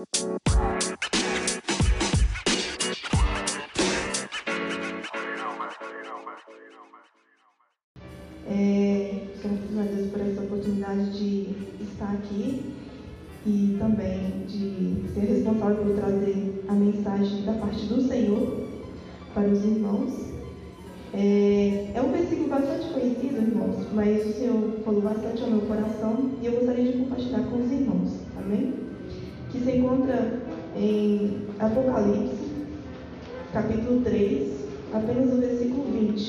É, graças a Deus por essa oportunidade de estar aqui e também de ser responsável por trazer a mensagem da parte do Senhor para os irmãos. É, é um versículo bastante conhecido, irmãos, mas o Senhor falou bastante ao meu coração e eu gostaria de compartilhar com os irmãos, amém? Que se encontra em Apocalipse, capítulo 3, apenas o versículo 20.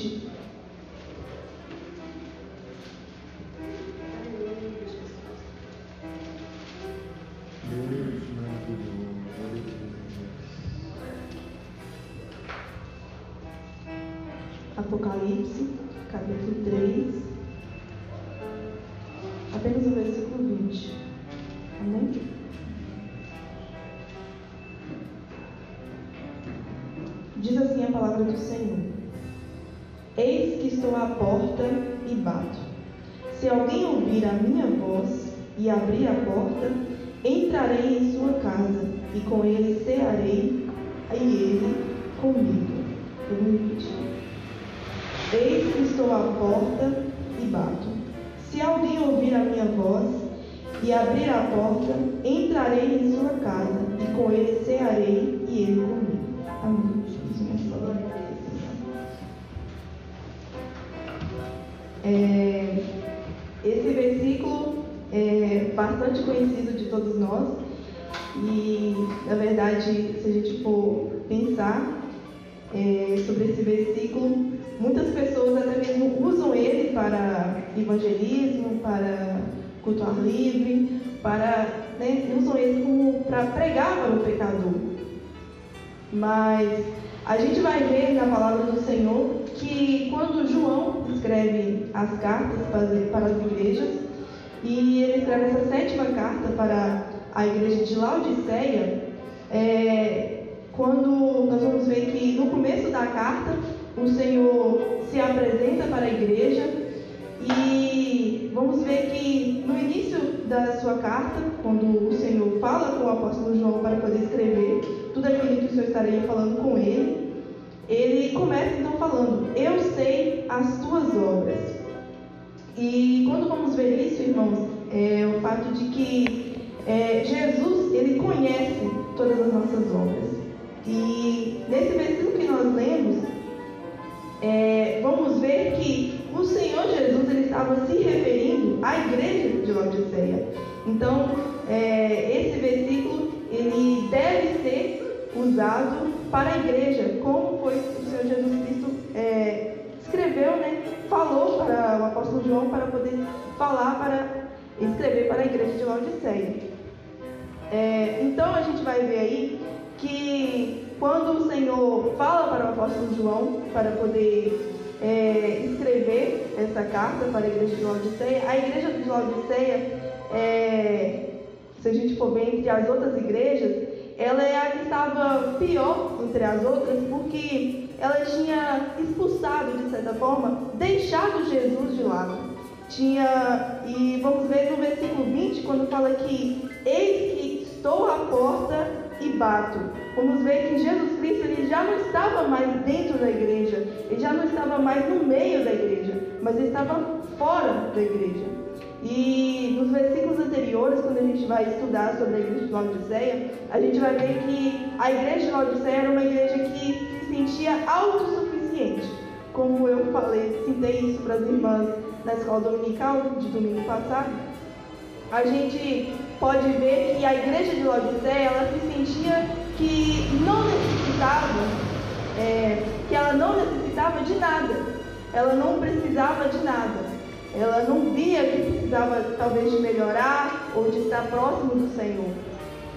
Senhor: Eis que estou à porta e bato. Se alguém ouvir a minha voz e abrir a porta, entrarei em sua casa e com ele cearei e ele comigo. Eu repetir. Eis que estou à porta e bato. Se alguém ouvir a minha voz e abrir a porta, entrarei em sua casa e com ele cearei e ele comigo. Amém. Bastante conhecido de todos nós e, na verdade, se a gente for pensar é, sobre esse versículo, muitas pessoas até mesmo usam ele para evangelismo, para culto livre, para né, usam ele como para pregar para o pecador. Mas a gente vai ver na palavra do Senhor que quando João escreve as cartas para as igrejas, e ele escreve essa sétima carta para a igreja de Laodiceia, é, quando nós vamos ver que no começo da carta o Senhor se apresenta para a igreja e vamos ver que no início da sua carta, quando o Senhor fala com o apóstolo João para poder escrever tudo aquilo que o Senhor estaria falando com ele, ele começa então falando: Eu sei as tuas obras. E quando vamos ver isso, irmãos, é o fato de que é, Jesus ele conhece todas as nossas obras. E nesse versículo que nós lemos, é, vamos ver que o Senhor Jesus ele estava se referindo à igreja de Laodiceia. Então, é, esse versículo ele deve ser usado para a igreja, como foi falar para escrever para a igreja de Laodiceia. É, então a gente vai ver aí que quando o Senhor fala para o apóstolo João para poder é, escrever essa carta para a igreja de Laodiceia, a igreja de Laodiceia, é, se a gente for ver entre as outras igrejas, ela é a que estava pior entre as outras, porque ela tinha expulsado, de certa forma, deixado Jesus de lado. Tinha, e vamos ver no versículo 20, quando fala que eis que estou à porta e bato. Vamos ver que Jesus Cristo ele já não estava mais dentro da igreja, ele já não estava mais no meio da igreja, mas ele estava fora da igreja. E nos versículos anteriores, quando a gente vai estudar sobre a igreja de Laodiceia, a gente vai ver que a igreja de Laodiceia era uma igreja que se sentia autossuficiente. Como eu falei, citei isso para as irmãs na escola dominical de domingo passado, a gente pode ver que a igreja de Laodiceia ela se sentia que não necessitava, é, que ela não necessitava de nada, ela não precisava de nada. Ela não via que precisava talvez de melhorar ou de estar próximo do Senhor.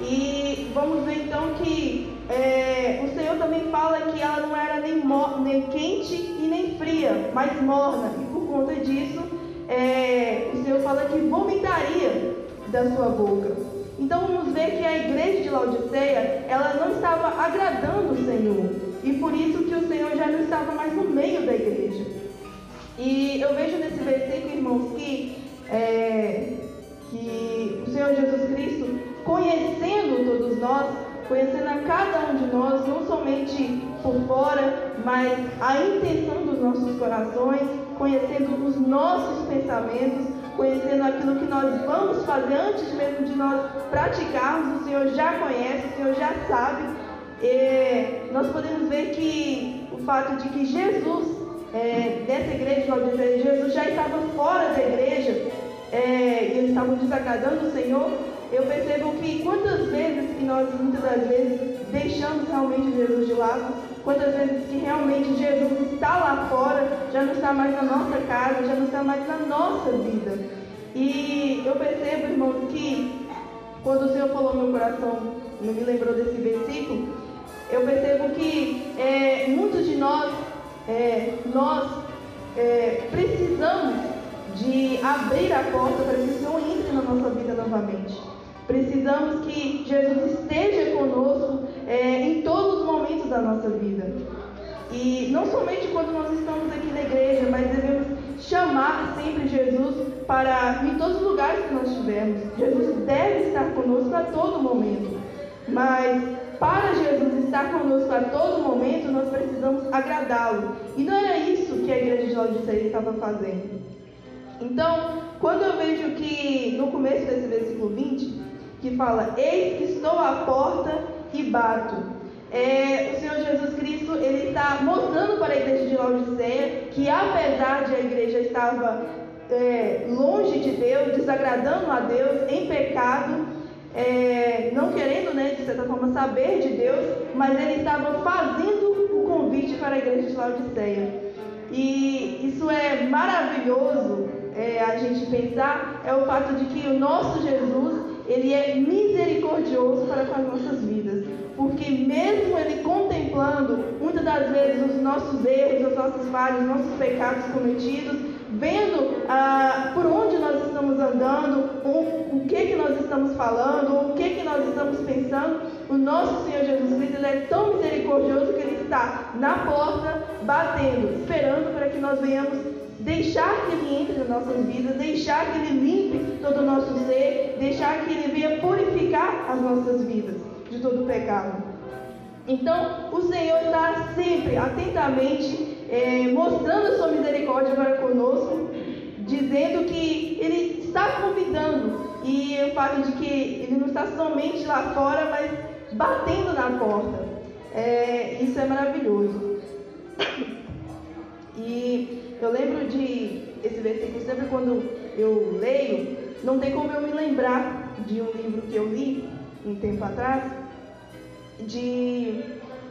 E vamos ver então que é, o Senhor também fala que ela não era nem, nem, quente e nem fria, mas morna. Conta disso, é, o Senhor fala que vomitaria da sua boca. Então vamos ver que a igreja de Laodiceia, ela não estava agradando o Senhor. E por isso que o Senhor já não estava mais no meio da igreja. E eu vejo nesse versículo, irmãos, que, é, que o Senhor Jesus Cristo, conhecendo todos nós, conhecendo a cada um de nós, não somente por fora, mas a intenção dos nossos corações, conhecendo os nossos pensamentos, conhecendo aquilo que nós vamos fazer antes mesmo de nós praticarmos, o Senhor já conhece, o Senhor já sabe. E nós podemos ver que o fato de que Jesus, é, nessa igreja, nós Jesus já estava fora da igreja, é, e eles estavam desagradando o Senhor, eu percebo que quantas vezes que nós, muitas das vezes, deixamos realmente Jesus de lado, quantas vezes que realmente Jesus está lá fora, já não está mais na nossa casa, já não está mais na nossa vida. E eu percebo, irmãos, que quando o Senhor falou no meu coração, me lembrou desse versículo, eu percebo que é, muitos de nós, é, nós é, precisamos de abrir a porta para que o Senhor entre na nossa vida novamente. Precisamos que Jesus esteja conosco é, em todos os momentos da nossa vida. E não somente quando nós estamos aqui na igreja, mas devemos chamar sempre Jesus para em todos os lugares que nós estivermos. Jesus deve estar conosco a todo momento. Mas para Jesus estar conosco a todo momento, nós precisamos agradá-lo. E não era isso que a igreja de Laodiceia estava fazendo. Então, quando eu vejo que no começo desse versículo 20, que fala: Eis que estou à porta e bato. É, o Senhor Jesus Cristo ele está mostrando para a igreja de Laodiceia que, apesar de a igreja estava é, longe de Deus, desagradando a Deus, em pecado, é, não querendo, né, de certa forma, saber de Deus, mas ele estava fazendo o convite para a igreja de Laodiceia. E isso é maravilhoso é, a gente pensar, é o fato de que o nosso Jesus ele é misericordioso para com as nossas vidas. Porque mesmo ele contemplando muitas das vezes os nossos erros, as nossas falhas, os nossos pecados cometidos, vendo ah, por onde nós estamos andando, o, o que que nós estamos falando, o que que nós estamos pensando, o nosso Senhor Jesus Cristo ele é tão misericordioso que ele está na porta, batendo, esperando para que nós venhamos deixar que Ele entre nas nossas vidas, deixar que Ele limpe todo o nosso ser, deixar que Ele venha purificar as nossas vidas de todo pecado. Então, o Senhor está sempre, atentamente, é, mostrando a sua misericórdia para conosco, dizendo que Ele está convidando, e o fato de que Ele não está somente lá fora, mas batendo na porta. É, isso é maravilhoso. E eu lembro de esse versículo sempre quando eu leio, não tem como eu me lembrar de um livro que eu li um tempo atrás, de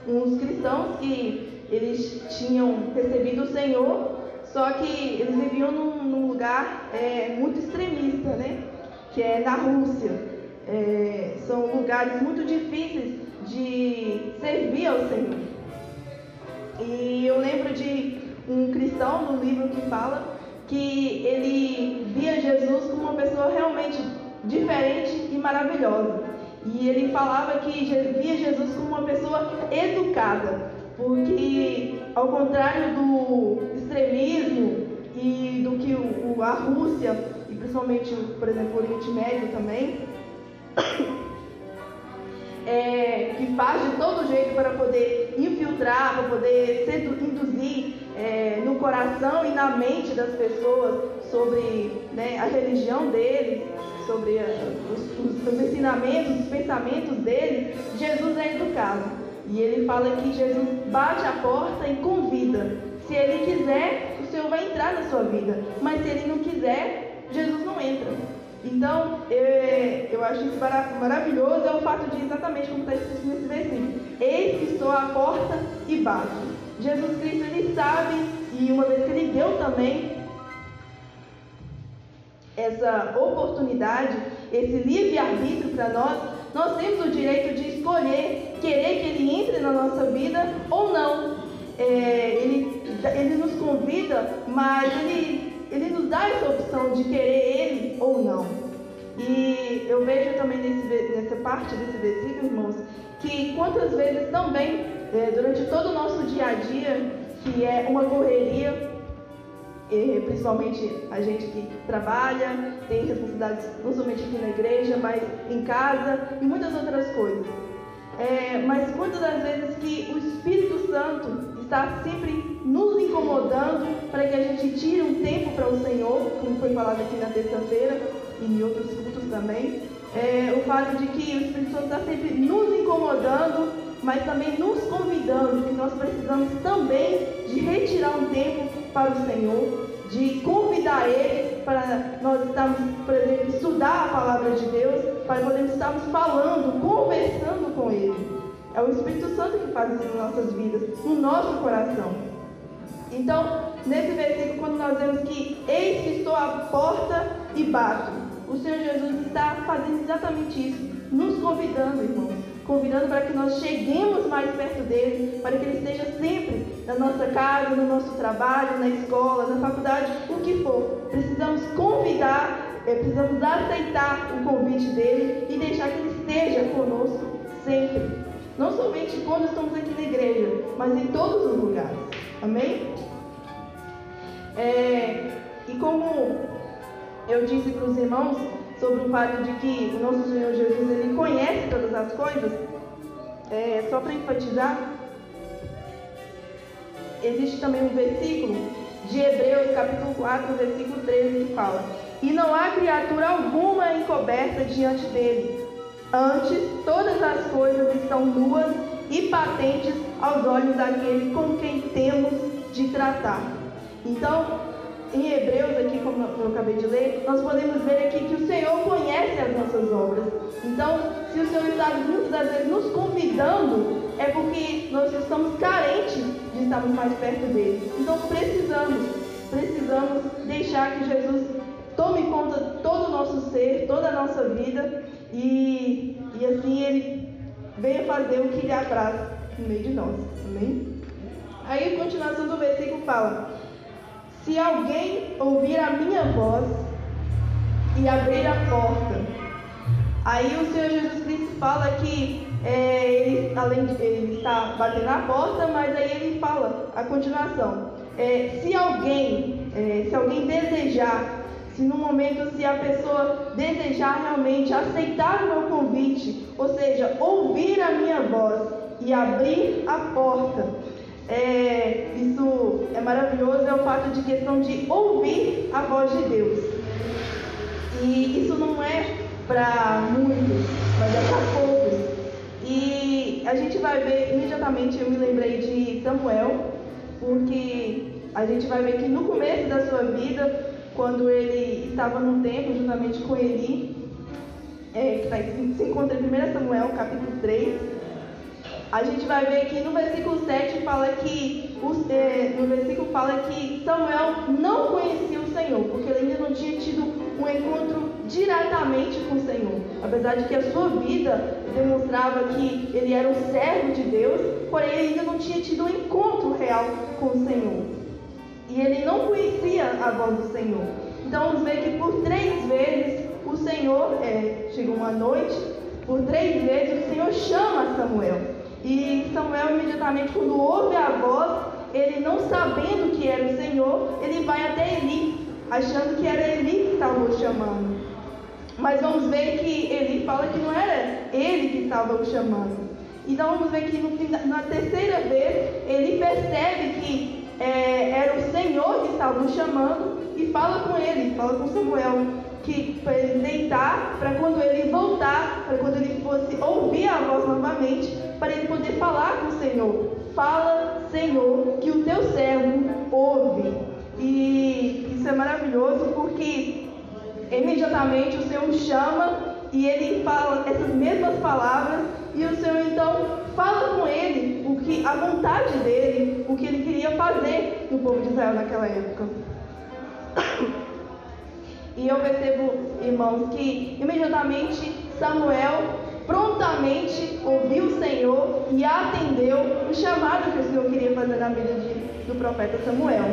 uns cristãos que eles tinham recebido o Senhor, só que eles viviam num, num lugar é, muito extremista, né? Que é na Rússia. É, são lugares muito difíceis de servir ao Senhor. E eu lembro de um cristão no livro que fala que ele via Jesus como uma pessoa realmente diferente e maravilhosa. E ele falava que via Jesus como uma pessoa educada, porque ao contrário do extremismo e do que o, a Rússia, e principalmente, por exemplo, o Oriente Médio também, é, que faz de todo jeito para poder infiltrar, para poder induzir é, no coração e na mente das pessoas sobre né, a religião deles, sobre os, os, ensinamentos, os pensamentos deles, Jesus é educado. E ele fala que Jesus bate a porta e convida. Se ele quiser, o Senhor vai entrar na sua vida. Mas se ele não quiser, Jesus não entra. Então, eu, eu acho isso maravilhoso, é o fato de exatamente como está escrito nesse versículo. Eis que estou à porta e bato. Jesus Cristo, ele sabe, e uma vez que ele deu também essa oportunidade, esse livre-arbítrio para nós, nós temos o direito de escolher, querer que ele entre na nossa vida ou não. É, ele, ele nos convida, mas ele ele nos dá essa opção de querer Ele ou não. E eu vejo também nesse, nessa parte desse versículo, irmãos, que quantas vezes também, é, durante todo o nosso dia a dia, que é uma correria, principalmente a gente que trabalha, tem responsabilidades não somente aqui na igreja, mas em casa e muitas outras coisas. é, mas quantas das vezes que o Espírito Santo está sempre nos incomodando para que a gente tire um tempo para o Senhor, como foi falado aqui na terça-feira e em outros cultos também. É, o fato de que o Espírito Santo está sempre nos incomodando, mas também nos convidando, que nós precisamos também de retirar um tempo para o Senhor, de convidar Ele para nós estarmos, por exemplo, estudar a palavra de Deus, para podermos estarmos falando, conversando com Ele. É o Espírito Santo que faz isso nas nossas vidas, no nosso coração. Então, nesse versículo, quando nós vemos que eis que estou à porta e bato, o Senhor Jesus está fazendo exatamente isso, nos convidando, irmãos. Convidando para que nós cheguemos mais perto dele, para que ele esteja sempre na nossa casa, no nosso trabalho, na escola, na faculdade, o que for. Precisamos convidar, é, precisamos aceitar o convite dele e deixar que ele esteja conosco sempre. Não somente quando estamos aqui na igreja, mas em todos os lugares. Amém? É, e como eu disse para os irmãos sobre o fato de que o nosso Senhor Jesus ele conhece todas as coisas, é, só para enfatizar, existe também um versículo de Hebreus, capítulo 4, versículo 13, que fala: E não há criatura alguma encoberta diante dele Antes, todas as coisas estão nuas e patentes aos olhos daquele com quem temos de tratar. Então, em Hebreus, aqui como eu acabei de ler, nós podemos ver aqui que o Senhor conhece as nossas obras. Então, se o Senhor está muitas das vezes nos convidando, é porque nós estamos carentes de estarmos mais perto dele. Então, precisamos, precisamos deixar que Jesus tome conta de todo o nosso ser, toda a nossa vida e, e assim ele venha fazer o que lhe apraz no meio de nós. Amém? Aí a continuação do versículo fala: Se alguém ouvir a minha voz e abrir a porta, aí o Senhor Jesus Cristo fala que é, ele, além de ele está batendo na porta, mas aí ele fala a continuação: é, se alguém, é, se alguém desejar se no momento, se a pessoa desejar realmente aceitar o meu convite, ou seja, ouvir a minha voz e abrir a porta, é, isso é maravilhoso, é o fato de questão de ouvir a voz de Deus. E isso não é para muitos, mas é para poucos. E a gente vai ver imediatamente, eu me lembrei de Samuel, porque a gente vai ver que no começo da sua vida, quando ele estava no templo juntamente com Eli, é, que tá, se encontra em 1 Samuel capítulo 3, a gente vai ver que no versículo 7 fala que é, no versículo fala que Samuel não conhecia o Senhor, porque ele ainda não tinha tido um encontro diretamente com o Senhor. Apesar de que a sua vida demonstrava que ele era um servo de Deus, porém ele ainda não tinha tido um encontro real com o Senhor. E ele não conhecia a voz do Senhor. Então vamos ver que por três vezes o Senhor, é, chegou uma noite, por três vezes o Senhor chama Samuel. E Samuel imediatamente quando ouve a voz, ele não sabendo que era o Senhor, ele vai até Eli, achando que era Eli que estava o chamando. Mas vamos ver que Eli fala que não era ele que estava o chamando. Então vamos ver que no, na terceira vez ele percebe que é, era o Senhor que estava o chamando e fala com ele, fala com Samuel, que para ele deitar, para quando ele voltar, para quando ele fosse ouvir a voz novamente, para ele poder falar com o Senhor. Fala, Senhor, que o teu servo ouve. E isso é maravilhoso porque imediatamente o Senhor chama e ele fala essas mesmas palavras e o Senhor então fala com ele o que a vontade dele, o que ele queria fazer no povo de Israel naquela época. E eu percebo, irmãos, que imediatamente Samuel prontamente ouviu o Senhor e atendeu o chamado que o Senhor queria fazer na vida de, do profeta Samuel.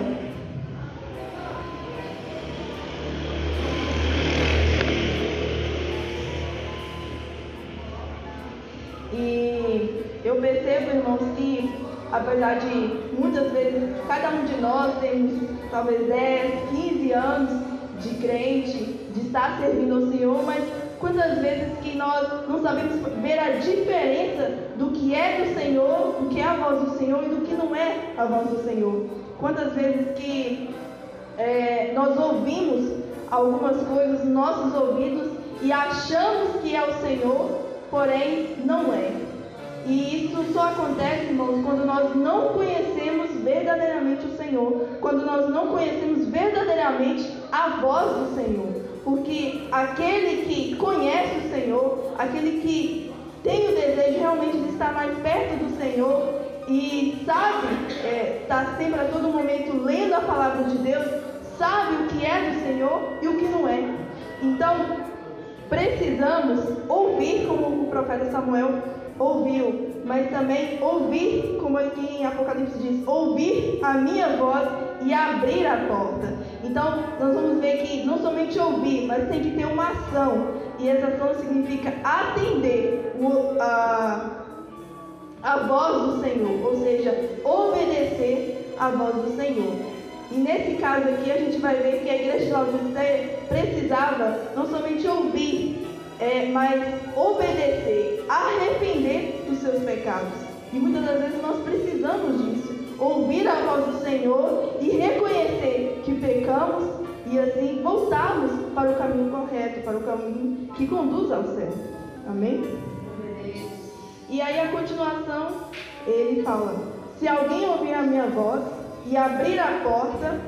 E eu percebo, irmãos, que apesar de muitas vezes cada um de nós temos talvez 10, 15 anos de crente, de estar servindo ao Senhor, mas quantas vezes que nós não sabemos ver a diferença que é do Senhor, o que é a voz do Senhor e do que não é a voz do Senhor. Quantas vezes que é, nós ouvimos algumas coisas nos nossos ouvidos e achamos que é o Senhor, porém não é. E isso só acontece, irmãos, quando nós não conhecemos verdadeiramente o Senhor, quando nós não conhecemos verdadeiramente a voz do Senhor. Porque aquele que conhece o Senhor, aquele que tem o desejo realmente de estar mais perto do Senhor e sabe, está é, tá sempre a todo momento lendo a palavra de Deus, sabe o que é do Senhor e o que não é. Então, precisamos ouvir como o profeta Samuel ouviu, mas também ouvir, como aqui em Apocalipse diz, ouvir a minha voz e abrir a porta. Então, nós vamos ver que não somente ouvir, mas tem que ter uma ação. E essa ação significa atender o, a, a voz do Senhor, ou seja, obedecer a voz do Senhor. E nesse caso aqui, a gente vai ver que a igreja de Laodiceia precisava não somente ouvir, é, mas obedecer, arrepender dos seus pecados. E muitas das vezes nós precisamos disso. Ouvir a voz do Senhor e reconhecer que pecamos e assim voltarmos para o caminho correto, para o caminho que conduz ao céu. Amém? E aí a continuação, ele fala: Se alguém ouvir a minha voz e abrir a porta,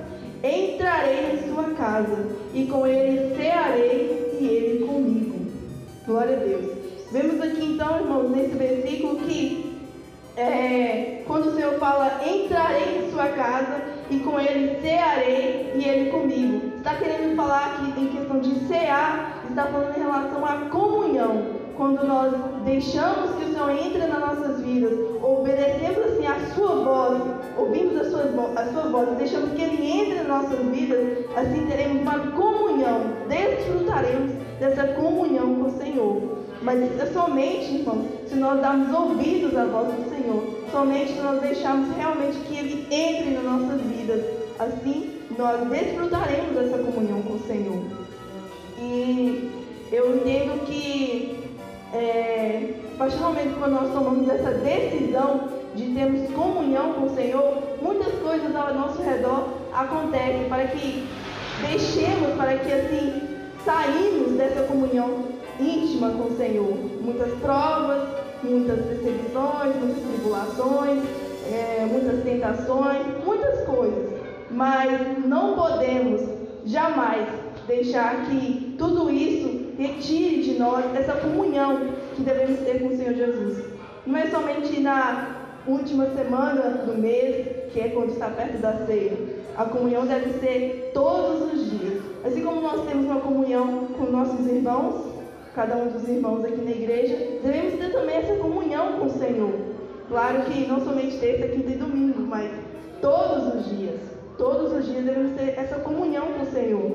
entrarei em sua casa, e com ele cearei e ele comigo. Glória a Deus. Vemos aqui então, irmãos, nesse versículo que é, quando o Senhor fala, entrarei em sua casa e com ele cearei e ele comigo. Está querendo falar aqui em questão de cear, está falando em relação à comunhão quando nós deixamos que o Senhor entre nas nossas vidas, obedecemos assim a sua voz, ouvimos a sua, a sua voz deixamos que Ele entre nas nossas vidas, assim teremos uma comunhão, desfrutaremos dessa comunhão com o Senhor. Mas somente, irmãos, se nós darmos ouvidos à voz do Senhor, somente se nós deixarmos realmente que Ele entre nas nossas vidas, assim nós desfrutaremos dessa comunhão com o Senhor. E eu entendo que é, a partir do momento que nós tomamos essa decisão de termos comunhão com o Senhor, muitas coisas ao nosso redor acontecem para que deixemos, para que assim saímos dessa comunhão íntima com o Senhor. Muitas provas, muitas perseguições, muitas tribulações, é, muitas tentações, muitas coisas. Mas não podemos jamais deixar que tudo isso retire de nós essa comunhão que devemos ter com o Senhor Jesus. Não é somente na última semana do mês, que é quando está perto da ceia. A comunhão deve ser todos os dias. Assim como nós temos uma comunhão com nossos irmãos, cada um dos irmãos aqui na igreja, devemos ter também essa comunhão com o Senhor. Claro que não somente terça, quinta e domingo, mas todos os dias. Todos os dias devemos ter essa comunhão com o Senhor.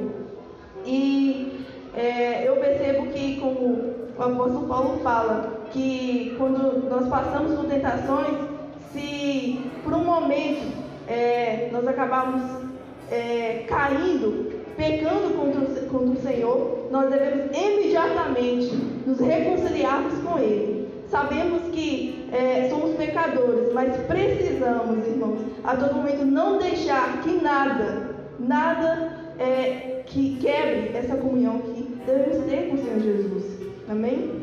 E é, eu percebo que, como o apóstolo Paulo fala, que quando nós passamos por tentações, se por um momento é, nós acabamos é, caindo, pecando contra o, contra o Senhor, nós devemos imediatamente nos reconciliarmos com Ele. Sabemos que é, somos pecadores, mas precisamos, irmãos, a todo momento não deixar que nada, nada é, que quebre essa comunhão que devemos ter com o Senhor Jesus. Amém?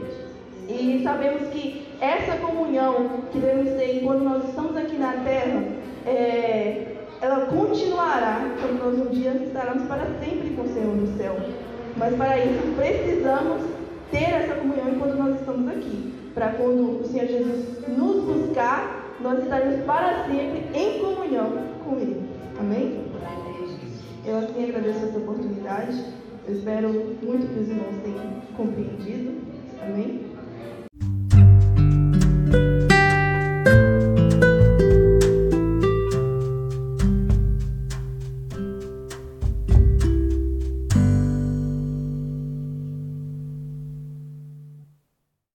E sabemos que essa comunhão que devemos ter quando nós estamos aqui na terra, é, ela continuará quando nós um dia estaremos para sempre com o Senhor no céu. Mas para isso precisamos ter essa comunhão enquanto nós estamos aqui. Para quando o Senhor Jesus nos buscar, nós estaremos para sempre em comunhão com Ele. Amém? Eu assim agradeço essa oportunidade. Eu espero muito que os irmãos tenham compreendido. Amém?